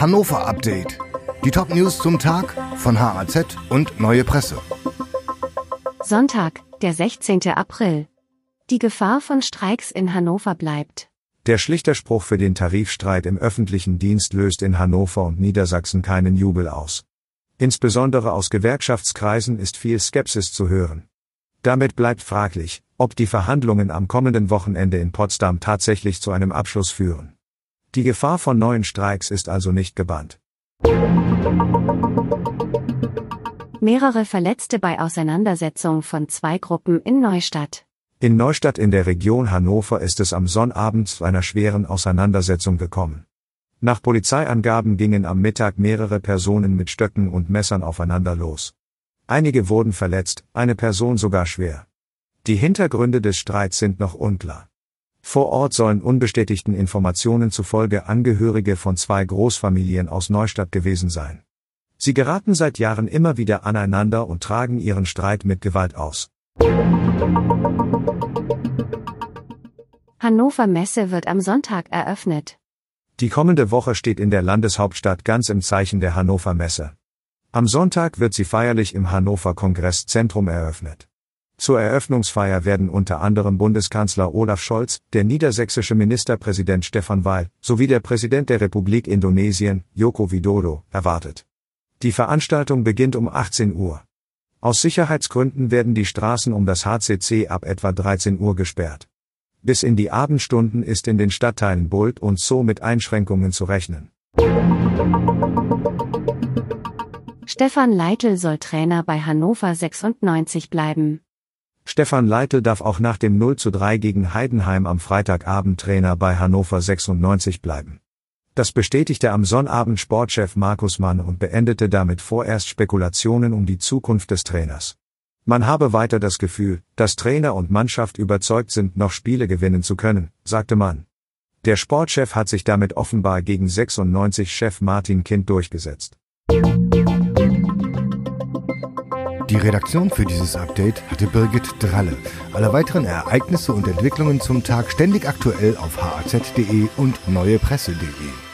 Hannover Update. Die Top-News zum Tag von HAZ und Neue Presse. Sonntag, der 16. April. Die Gefahr von Streiks in Hannover bleibt. Der Schlichterspruch für den Tarifstreit im öffentlichen Dienst löst in Hannover und Niedersachsen keinen Jubel aus. Insbesondere aus Gewerkschaftskreisen ist viel Skepsis zu hören. Damit bleibt fraglich, ob die Verhandlungen am kommenden Wochenende in Potsdam tatsächlich zu einem Abschluss führen. Die Gefahr von neuen Streiks ist also nicht gebannt. Mehrere Verletzte bei Auseinandersetzung von zwei Gruppen in Neustadt. In Neustadt in der Region Hannover ist es am Sonnabend zu einer schweren Auseinandersetzung gekommen. Nach Polizeiangaben gingen am Mittag mehrere Personen mit Stöcken und Messern aufeinander los. Einige wurden verletzt, eine Person sogar schwer. Die Hintergründe des Streits sind noch unklar. Vor Ort sollen unbestätigten Informationen zufolge Angehörige von zwei Großfamilien aus Neustadt gewesen sein. Sie geraten seit Jahren immer wieder aneinander und tragen ihren Streit mit Gewalt aus. Hannover Messe wird am Sonntag eröffnet. Die kommende Woche steht in der Landeshauptstadt ganz im Zeichen der Hannover Messe. Am Sonntag wird sie feierlich im Hannover Kongresszentrum eröffnet. Zur Eröffnungsfeier werden unter anderem Bundeskanzler Olaf Scholz, der niedersächsische Ministerpräsident Stefan Weil sowie der Präsident der Republik Indonesien, Joko Widodo, erwartet. Die Veranstaltung beginnt um 18 Uhr. Aus Sicherheitsgründen werden die Straßen um das HCC ab etwa 13 Uhr gesperrt. Bis in die Abendstunden ist in den Stadtteilen Bult und Zoo mit Einschränkungen zu rechnen. Stefan Leitl soll Trainer bei Hannover 96 bleiben. Stefan Leitl darf auch nach dem 0 zu 3 gegen Heidenheim am Freitagabend Trainer bei Hannover 96 bleiben. Das bestätigte am Sonnabend Sportchef Markus Mann und beendete damit vorerst Spekulationen um die Zukunft des Trainers. Man habe weiter das Gefühl, dass Trainer und Mannschaft überzeugt sind, noch Spiele gewinnen zu können, sagte Mann. Der Sportchef hat sich damit offenbar gegen 96-Chef Martin Kind durchgesetzt. Die Redaktion für dieses Update hatte Birgit Dralle. Alle weiteren Ereignisse und Entwicklungen zum Tag ständig aktuell auf haz.de und neuepresse.de.